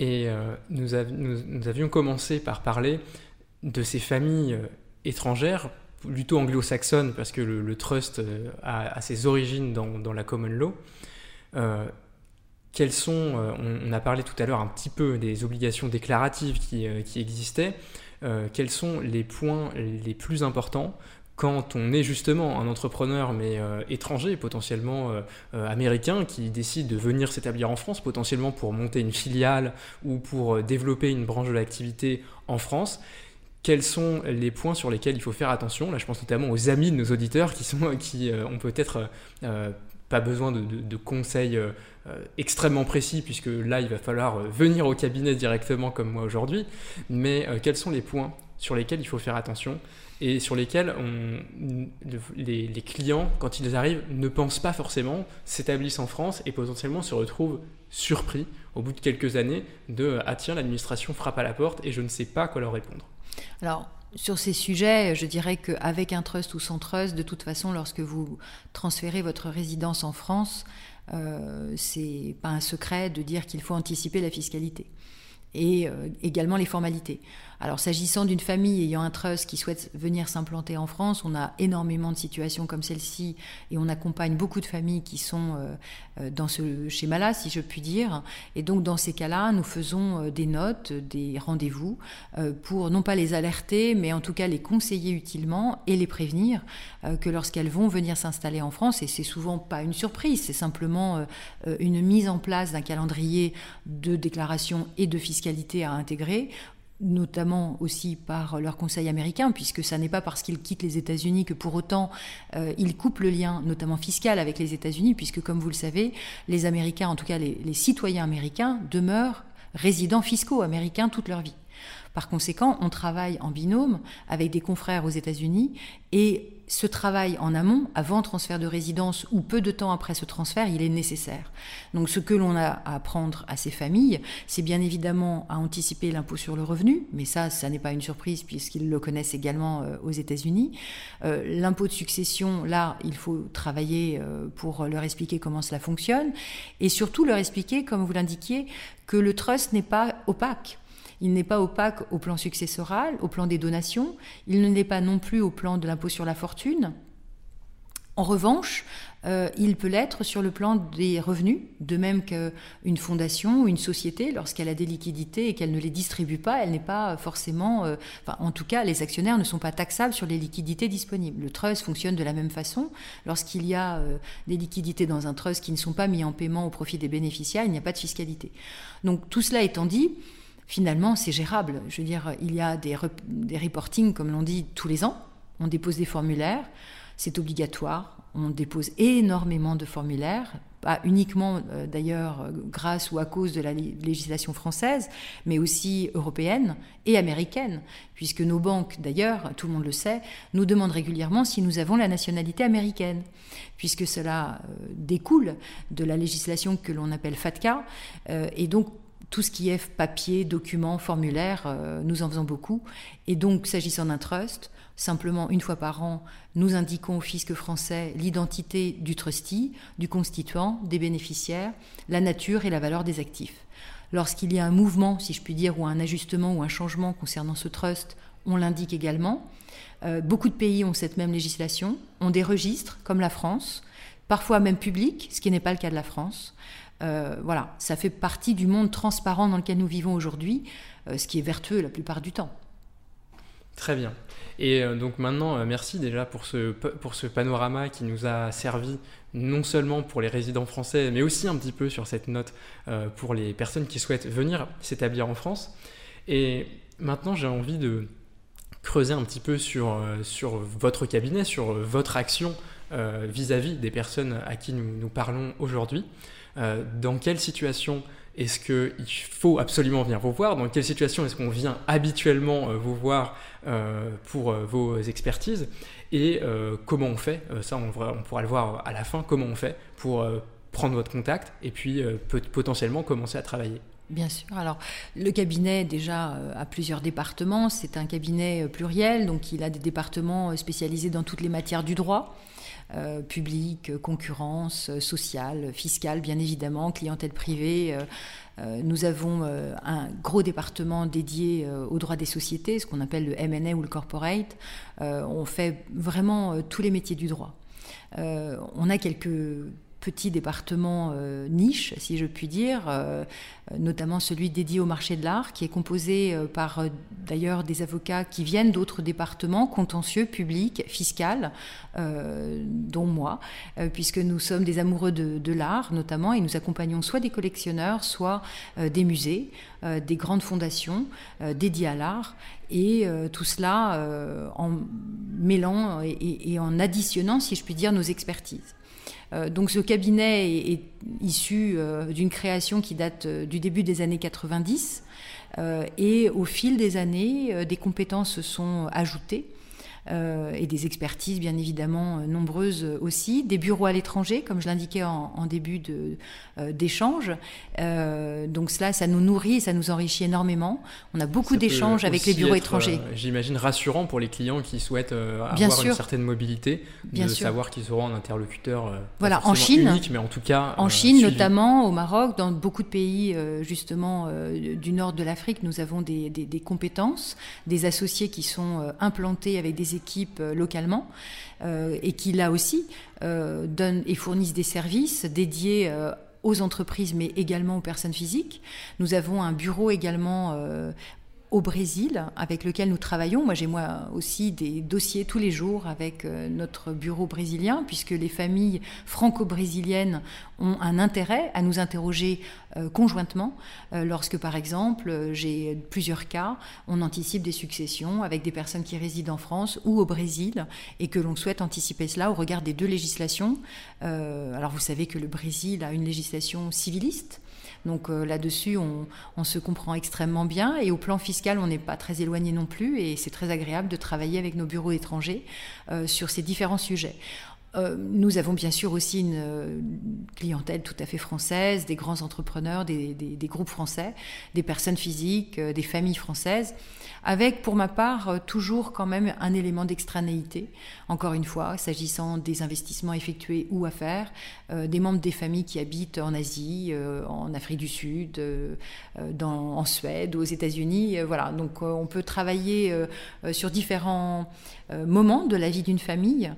Speaker 1: Et euh, nous, avions commencé par parler de ces familles euh, étrangères, plutôt anglo-saxonnes, parce que le, trust euh, a, ses origines dans, la common law. quelles sont, on, a parlé tout à l'heure un petit peu des obligations déclaratives qui, qui existaient, quels sont les points les plus importants quand on est justement un entrepreneur mais euh, étranger, potentiellement euh, euh, américain, qui décide de venir s'établir en France, potentiellement pour monter une filiale ou pour développer une branche de l'activité en France, quels sont les points sur lesquels il faut faire attention? Là, je pense notamment aux amis de nos auditeurs qui, sont, ont peut-être pas besoin de conseils extrêmement précis, puisque là, il va falloir venir au cabinet directement comme moi aujourd'hui. Mais quels sont les points sur lesquels il faut faire attention? Et sur lesquels on, les, clients, quand ils arrivent, ne pensent pas forcément, s'établissent en France et potentiellement se retrouvent surpris au bout de quelques années de Ah tiens, l'administration frappe à la porte et je ne sais pas quoi leur répondre.
Speaker 2: Alors, sur ces sujets, je dirais qu'avec un trust ou sans trust, de toute façon, lorsque vous transférez votre résidence en France, euh, c'est pas un secret de dire qu'il faut anticiper la fiscalité et euh, également les formalités. Alors s'agissant d'une famille ayant un trust qui souhaite venir s'implanter en France, on a énormément de situations comme celle-ci et on accompagne beaucoup de familles qui sont euh, euh, dans ce schéma-là, si je puis dire. Et donc dans ces cas-là, nous faisons des notes, des rendez-vous pour non pas les alerter, mais en tout cas les conseiller utilement et les prévenir que lorsqu'elles vont venir s'installer en France, et c'est souvent pas une surprise, c'est simplement une mise en place d'un calendrier de déclaration et de fiscalité à intégrer notamment aussi par leur conseil américain, puisque ça n'est pas parce qu'ils quittent les États-Unis que pour autant euh, ils coupent le lien, notamment fiscal, avec les États-Unis, puisque comme vous le savez, les Américains, en tout cas les, les citoyens américains, demeurent résidents fiscaux américains toute leur vie. Par conséquent, on travaille en binôme avec des confrères aux États-Unis et ce travail en amont, avant transfert de résidence ou peu de temps après ce transfert, il est nécessaire. Donc ce que l'on a à apprendre à ces familles, c'est bien évidemment à anticiper l'impôt sur le revenu, mais ça, ça n'est pas une surprise puisqu'ils le connaissent également euh, aux États-Unis. Euh, l'impôt de succession, là, il faut travailler euh, pour leur expliquer comment cela fonctionne et surtout leur expliquer, comme vous l'indiquiez, que le trust n'est pas opaque. Il n'est pas opaque au plan successoral, au plan des donations, il ne l'est pas non plus au plan de l'impôt sur la fortune. En revanche, euh, il peut l'être sur le plan des revenus, de même qu'une fondation ou une société, lorsqu'elle a des liquidités et qu'elle ne les distribue pas, elle n'est pas forcément, euh, en tout cas, les actionnaires ne sont pas taxables sur les liquidités disponibles. Le trust fonctionne de la même façon. Lorsqu'il y a euh, des liquidités dans un trust qui ne sont pas mis en paiement au profit des bénéficiaires, il n'y a pas de fiscalité. Donc tout cela étant dit, finalement, c'est gérable. Je veux dire, il y a des, des reportings, comme l'on dit, tous les ans. On dépose des formulaires, c'est obligatoire. On dépose énormément de formulaires, pas uniquement euh, d'ailleurs grâce ou à cause de la législation française, mais aussi européenne et américaine, puisque nos banques, d'ailleurs, tout le monde le sait, nous demandent régulièrement si nous avons la nationalité américaine, puisque cela euh, découle de la législation que l'on appelle FATCA, euh, et donc tout ce qui est papier, documents, formulaires, euh, nous en faisons beaucoup. Et donc, s'agissant d'un trust, simplement une fois par an, nous indiquons au fisc français l'identité du trustee, du constituant, des bénéficiaires, la nature et la valeur des actifs. Lorsqu'il y a un mouvement, si je puis dire, ou un ajustement ou un changement concernant ce trust, on l'indique également. Euh, beaucoup de pays ont cette même législation, ont des registres, comme la France, parfois même publics, ce qui n'est pas le cas de la France. Euh, voilà, ça fait partie du monde transparent dans lequel nous vivons aujourd'hui, euh, ce qui est vertueux la plupart du temps.
Speaker 1: Très bien. Et euh, donc maintenant, merci déjà pour ce, pour ce panorama qui nous a servi non seulement pour les résidents français, mais aussi un petit peu sur cette note pour les personnes qui souhaitent venir s'établir en France. Et maintenant, j'ai envie de creuser un petit peu sur, sur votre cabinet, sur votre action vis-à-vis des personnes à qui nous, nous parlons aujourd'hui. Euh, dans quelle situation est-ce qu'il faut absolument venir vous voir? Dans quelle situation est-ce qu'on vient habituellement euh, vous voir euh, pour vos expertises? Et comment on fait? Ça, on, on, pourra le voir à la fin. Comment on fait pour prendre votre contact et puis potentiellement commencer à travailler?
Speaker 2: Bien sûr. Alors, le cabinet, déjà, a plusieurs départements. C'est un cabinet pluriel, donc il a des départements spécialisés dans toutes les matières du droit. Euh, public, concurrence, sociale, fiscale, bien évidemment, clientèle privée. Euh, euh, nous avons un gros département dédié au droit des sociétés, ce qu'on appelle le M&A ou le corporate. on fait vraiment tous les métiers du droit. on a quelques petits départements euh, niche, si je puis dire, euh, notamment celui dédié au marché de l'art, qui est composé euh, par d'ailleurs des avocats qui viennent d'autres départements, contentieux, publics, fiscal, dont moi, puisque nous sommes des amoureux de, l'art notamment, et nous accompagnons soit des collectionneurs, soit des musées, des grandes fondations dédiées à l'art, et tout cela en mêlant et en additionnant, si je puis dire, nos expertises. Euh, donc ce cabinet est, issu euh, d'une création qui date euh, du début des années 90 et au fil des années, des compétences sont ajoutées. Euh, et des expertises bien évidemment euh, nombreuses aussi, des bureaux à l'étranger, comme je l'indiquais en, début euh, d'échange. donc cela, ça nous nourrit, ça nous enrichit énormément. On a beaucoup d'échanges avec les bureaux étrangers.
Speaker 1: J'imagine rassurant pour les clients qui souhaitent avoir une certaine mobilité, de savoir qu'ils auront un interlocuteur.
Speaker 2: voilà, en Chine,
Speaker 1: unique, mais en tout cas.
Speaker 2: En Chine, notamment, au Maroc, dans beaucoup de pays justement du nord de l'Afrique, nous avons des, des, compétences, des associés qui sont implantés avec des équipes euh, localement euh, et qui là aussi euh, donnent et fournissent des services dédiés aux entreprises, mais également aux personnes physiques. Nous avons un bureau également au Brésil avec lequel nous travaillons. Moi, j'ai moi aussi des dossiers tous les jours avec euh, notre bureau brésilien, puisque les familles franco-brésiliennes ont un intérêt à nous interroger euh, conjointement euh, lorsque, par exemple, j'ai plusieurs cas, on anticipe des successions avec des personnes qui résident en France ou au Brésil et que l'on souhaite anticiper cela au regard des deux législations. alors, vous savez que le Brésil a une législation civiliste donc euh, là-dessus, on, se comprend extrêmement bien. Et au plan fiscal, on n'est pas très éloigné non plus. Et c'est très agréable de travailler avec nos bureaux étrangers euh, sur ces différents sujets. Euh, nous avons bien sûr aussi une clientèle tout à fait française, des grands entrepreneurs, des, groupes français, des personnes physiques, des familles françaises avec pour ma part euh, toujours quand même un élément d'extranéité, encore une fois, s'agissant des investissements effectués ou à faire, euh, des membres des familles qui habitent en Asie, euh, en Afrique du Sud, en Suède, aux États-Unis. voilà, donc on peut travailler sur différents moments de la vie d'une famille,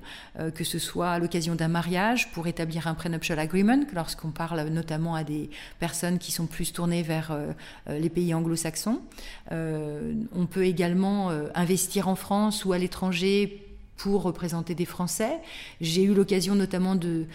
Speaker 2: que ce soit à l'occasion d'un mariage pour établir un prenuptial agreement, lorsqu'on parle notamment à des personnes qui sont plus tournées vers les pays anglo-saxons. on peut également euh, investir en France ou à l'étranger pour représenter des Français. J'ai eu l'occasion notamment de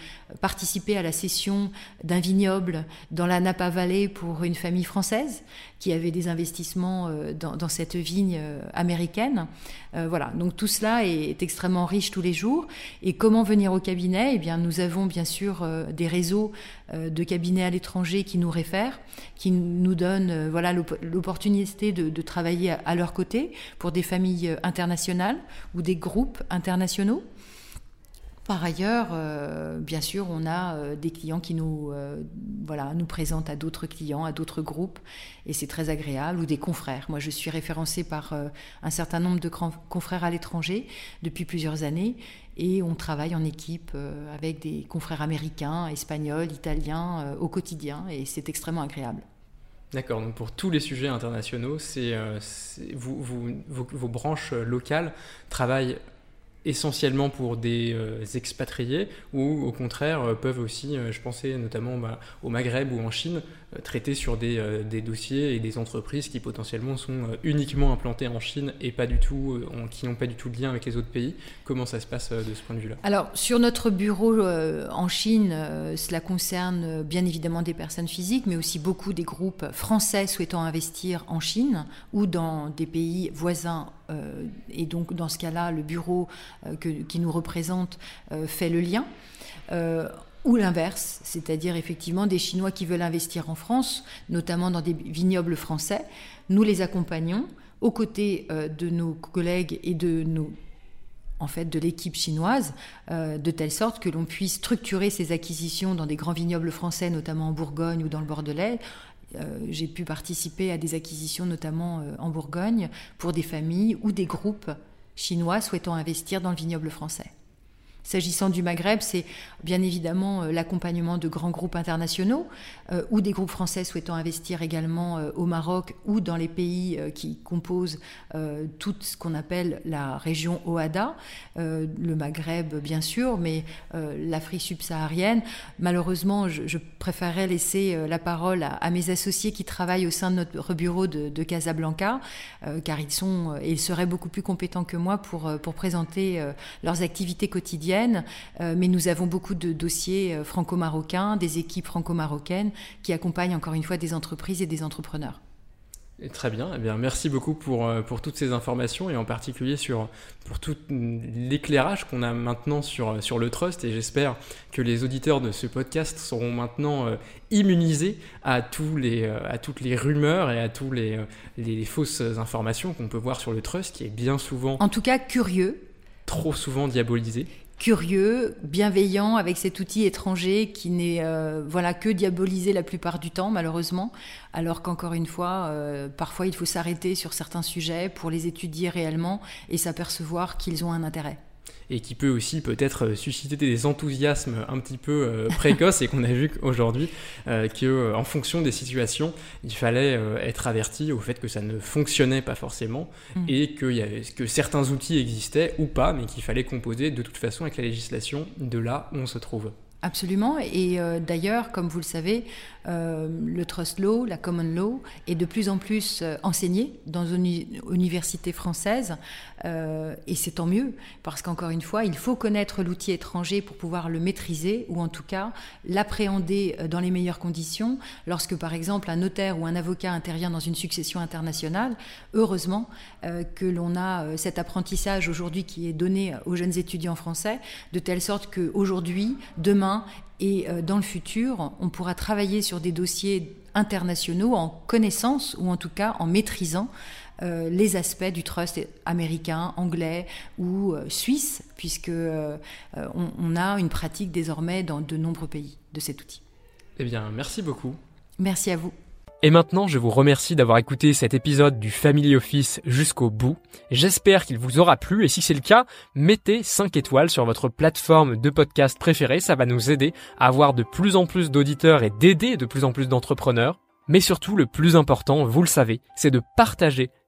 Speaker 2: participer à la cession d'un vignoble dans la Napa Valley pour une famille française qui avait des investissements euh, dans, cette vigne euh, américaine. Euh, voilà, donc tout cela est, extrêmement riche tous les jours. Et comment venir au cabinet? Eh bien, nous avons bien sûr des réseaux de cabinets à l'étranger qui nous réfèrent, qui nous donnent voilà l'opportunité de, travailler à leur côté pour des familles internationales ou des groupes internationaux. Par ailleurs, euh, bien sûr, on a euh, des clients qui nous, euh, voilà, nous présentent à d'autres clients, à d'autres groupes, et c'est très agréable, ou des confrères. Moi, je suis référencée par un certain nombre de confrères à l'étranger depuis plusieurs années, et on travaille en équipe avec des confrères américains, espagnols, italiens au quotidien, et c'est extrêmement agréable.
Speaker 1: D'accord, donc pour tous les sujets internationaux, vos, branches locales travaillent essentiellement pour des euh, expatriés ou au contraire euh, peuvent aussi, euh, je pensais notamment bah, au Maghreb ou en Chine, traiter sur des, des, dossiers et des entreprises qui potentiellement sont uniquement implantées en Chine et pas du tout, qui n'ont pas du tout de lien avec les autres pays. Comment ça se passe de ce point de vue-là?
Speaker 2: Alors sur notre bureau en Chine, cela concerne bien évidemment des personnes physiques, mais aussi beaucoup des groupes français souhaitant investir en Chine ou dans des pays voisins euh, et donc dans ce cas-là, le bureau euh, qui nous représente euh, fait le lien ou l'inverse, c'est-à-dire effectivement des Chinois qui veulent investir en France, notamment dans des vignobles français. Nous les accompagnons aux côtés de nos collègues et de nos en fait de l'équipe chinoise, de telle sorte que l'on puisse structurer ces acquisitions dans des grands vignobles français, notamment en Bourgogne ou dans le Bordelais, euh, j'ai pu participer à des acquisitions, notamment euh, en Bourgogne, pour des familles ou des groupes chinois souhaitant investir dans le vignoble français. S'agissant du Maghreb, c'est bien évidemment euh, l'accompagnement de grands groupes internationaux euh, ou des groupes français souhaitant investir également euh, au Maroc ou dans les pays qui composent tout ce qu'on appelle la région OADA, le Maghreb bien sûr, mais l'Afrique subsaharienne. Malheureusement, je, préférerais laisser la parole à, mes associés qui travaillent au sein de notre bureau de, Casablanca, car ils sont et ils seraient beaucoup plus compétents que moi pour présenter leurs activités quotidiennes euh, mais nous avons beaucoup de dossiers euh, franco-marocains, des équipes franco-marocaines qui accompagnent encore une fois des entreprises et des entrepreneurs.
Speaker 1: très bien, eh bien, merci beaucoup pour, euh, pour toutes ces informations et en particulier sur, pour tout l'éclairage qu'on a maintenant sur, sur le trust et j'espère que les auditeurs de ce podcast seront maintenant immunisés à, tous les, à toutes les rumeurs et à toutes les, les fausses informations qu'on peut voir sur le trust qui est bien souvent...
Speaker 2: En tout cas curieux.
Speaker 1: Trop souvent diabolisé
Speaker 2: curieux, bienveillant avec cet outil étranger qui n'est euh, voilà que diabolisé la plupart du temps malheureusement, alors qu'encore une fois, euh, parfois il faut s'arrêter sur certains sujets pour les étudier réellement et s'apercevoir qu'ils ont un intérêt
Speaker 1: et qui peut aussi peut-être euh, susciter des enthousiasmes un petit peu euh, précoces et qu'on a vu aujourd'hui euh, qu'en fonction des situations, il fallait être averti au fait que ça ne fonctionnait pas forcément mm. et que, y avait, que certains outils existaient ou pas, mais qu'il fallait composer de toute façon avec la législation de là où on se trouve.
Speaker 2: Absolument. Et d'ailleurs, comme vous le savez, euh, le trust law, la common law, est de plus en plus euh, enseigné dans une université française. Euh, et c'est tant mieux, parce qu'encore une fois, il faut connaître l'outil étranger pour pouvoir le maîtriser, ou en tout cas l'appréhender dans les meilleures conditions. Lorsque, par exemple, un notaire ou un avocat intervient dans une succession internationale, heureusement que l'on a cet apprentissage aujourd'hui qui est donné aux jeunes étudiants français, de telle sorte qu'aujourd'hui, demain, et euh, dans le futur, on pourra travailler sur des dossiers internationaux en connaissance ou en tout cas en maîtrisant euh, les aspects du trust américain, anglais ou euh, suisse, puisque on, a une pratique désormais dans de nombreux pays de cet outil.
Speaker 1: Eh bien, merci beaucoup.
Speaker 2: Merci à vous.
Speaker 1: Et maintenant, je vous remercie d'avoir écouté cet épisode du Family Office jusqu'au bout. J'espère qu'il vous aura plu et si c'est le cas, mettez 5 étoiles sur votre plateforme de podcast préférée, ça va nous aider à avoir de plus en plus d'auditeurs et d'aider de plus en plus d'entrepreneurs. Mais surtout, le plus important, vous le savez, c'est de partager